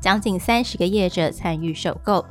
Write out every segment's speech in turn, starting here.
将近三十个业者参与首购，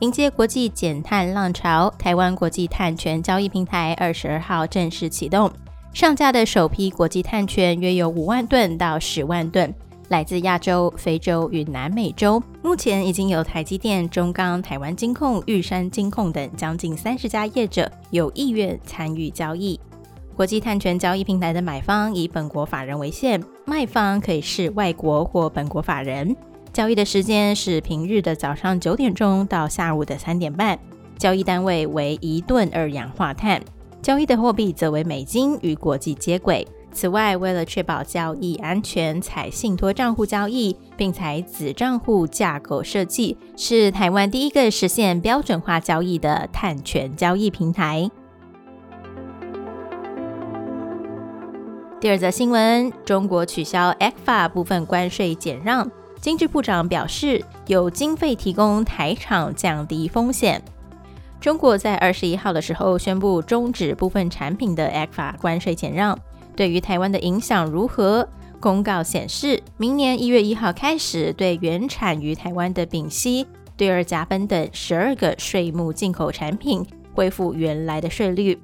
迎接国际减碳浪潮。台湾国际碳权交易平台二十二号正式启动，上架的首批国际碳权约有五万吨到十万吨，来自亚洲、非洲与南美洲。目前已经有台积电、中钢、台湾金控、玉山金控等将近三十家业者有意愿参与交易。国际碳权交易平台的买方以本国法人为限，卖方可以是外国或本国法人。交易的时间是平日的早上九点钟到下午的三点半，交易单位为一吨二氧化碳，交易的货币则为美金，与国际接轨。此外，为了确保交易安全，采信托账户交易，并采子账户架构设计，是台湾第一个实现标准化交易的碳权交易平台。第二则新闻：中国取消 ECFA 部分关税减让。经济部长表示，有经费提供台厂降低风险。中国在二十一号的时候宣布终止部分产品的 ECFA 关税减让，对于台湾的影响如何？公告显示，明年一月一号开始，对原产于台湾的丙烯、对二甲苯等十二个税目进口产品恢复原来的税率。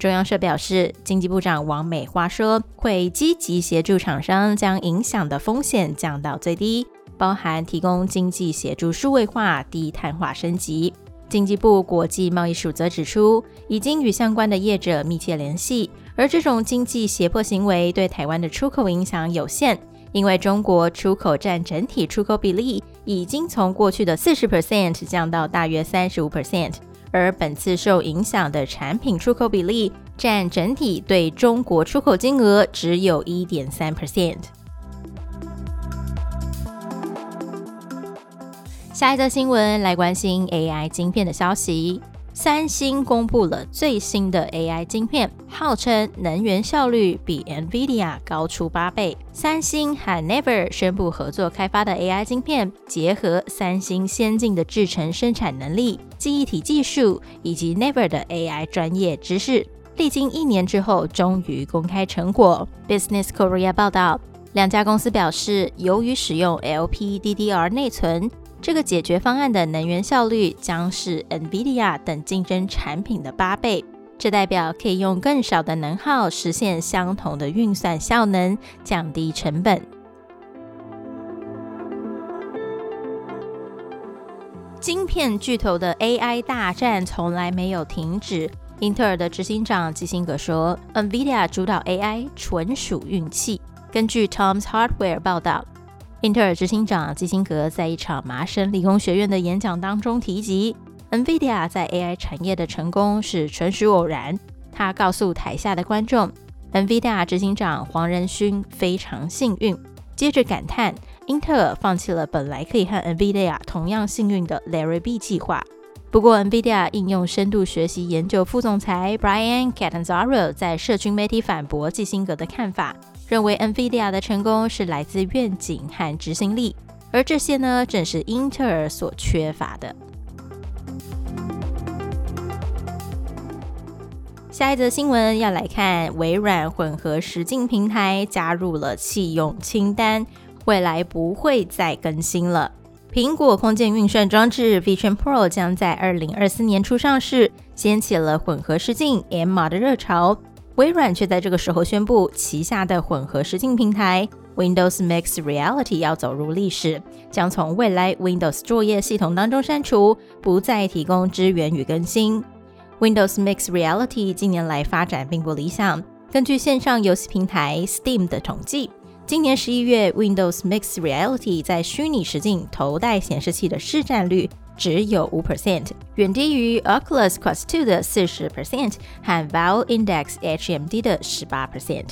中央社表示，经济部长王美花说，会积极协助厂商将影响的风险降到最低。包含提供经济协助数位化、低碳化升级。经济部国际贸易署则指出，已经与相关的业者密切联系，而这种经济胁迫行为对台湾的出口影响有限，因为中国出口占整体出口比例已经从过去的四十 percent 降到大约三十五 percent，而本次受影响的产品出口比例占整体对中国出口金额只有一点三 percent。下一则新闻来关心 AI 晶片的消息。三星公布了最新的 AI 晶片，号称能源效率比 NVIDIA 高出八倍。三星和 Never 宣布合作开发的 AI 晶片，结合三星先进的制程生产能力、记忆体技术以及 Never 的 AI 专业知识，历经一年之后，终于公开成果。Business Korea 报道，两家公司表示，由于使用 LPDDR 内存。这个解决方案的能源效率将是 NVIDIA 等竞争产品的八倍，这代表可以用更少的能耗实现相同的运算效能，降低成本。晶片巨头的 AI 大战从来没有停止。英特尔的执行长基辛格说：“NVIDIA 主导 AI 纯属运气。”根据 Tom's Hardware 报道。英特尔执行长基辛格在一场麻省理工学院的演讲当中提及，NVIDIA 在 AI 产业的成功是纯属偶然。他告诉台下的观众，NVIDIA 执行长黄仁勋非常幸运。接着感叹，英特尔放弃了本来可以和 NVIDIA 同样幸运的 Larry B 计划。不过，NVIDIA 应用深度学习研究副总裁 Brian Catanzaro 在社群媒体反驳基辛格的看法。认为 NVIDIA 的成功是来自愿景和执行力，而这些呢，正是英特尔所缺乏的。下一则新闻要来看，微软混合实境平台加入了弃用清单，未来不会再更新了。苹果空间运算装置 Vision Pro 将在二零二四年初上市，掀起了混合实境 MR 的热潮。微软却在这个时候宣布，旗下的混合实境平台 Windows Mixed Reality 要走入历史，将从未来 Windows 作业系统当中删除，不再提供支援与更新。Windows Mixed Reality 近年来发展并不理想。根据线上游戏平台 Steam 的统计，今年十一月 Windows Mixed Reality 在虚拟实境头戴显示器的市占率。只有五 percent，远低于 Oculus Quest 2的四十 percent 和 Valve Index HMD 的十八 percent。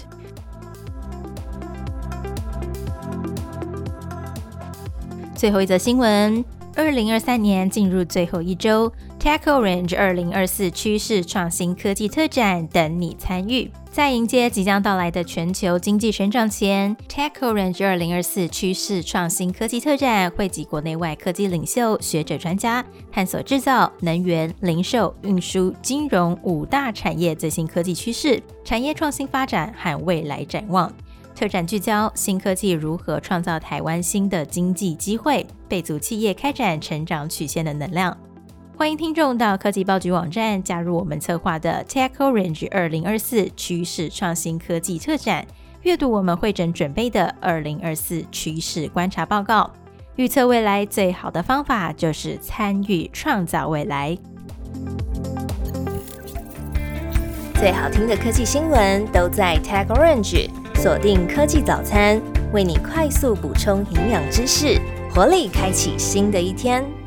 最后一则新闻二零二三年进入最后一周，Tech Orange 二零二四趋势创新科技特展等你参与。在迎接即将到来的全球经济成长前，Tech Orange 二零二四趋势创新科技特展汇集国内外科技领袖、学者、专家，探索制造、能源、零售、运输、金融五大产业最新科技趋势、产业创新发展和未来展望。特展聚焦新科技如何创造台湾新的经济机会，备足企业开展成长曲线的能量。欢迎听众到科技报局网站加入我们策划的 Tech Orange 二零二四趋势创新科技特展，阅读我们会诊准备的二零二四趋势观察报告。预测未来最好的方法就是参与创造未来。最好听的科技新闻都在 Tech Orange，锁定科技早餐，为你快速补充营养知识，活力开启新的一天。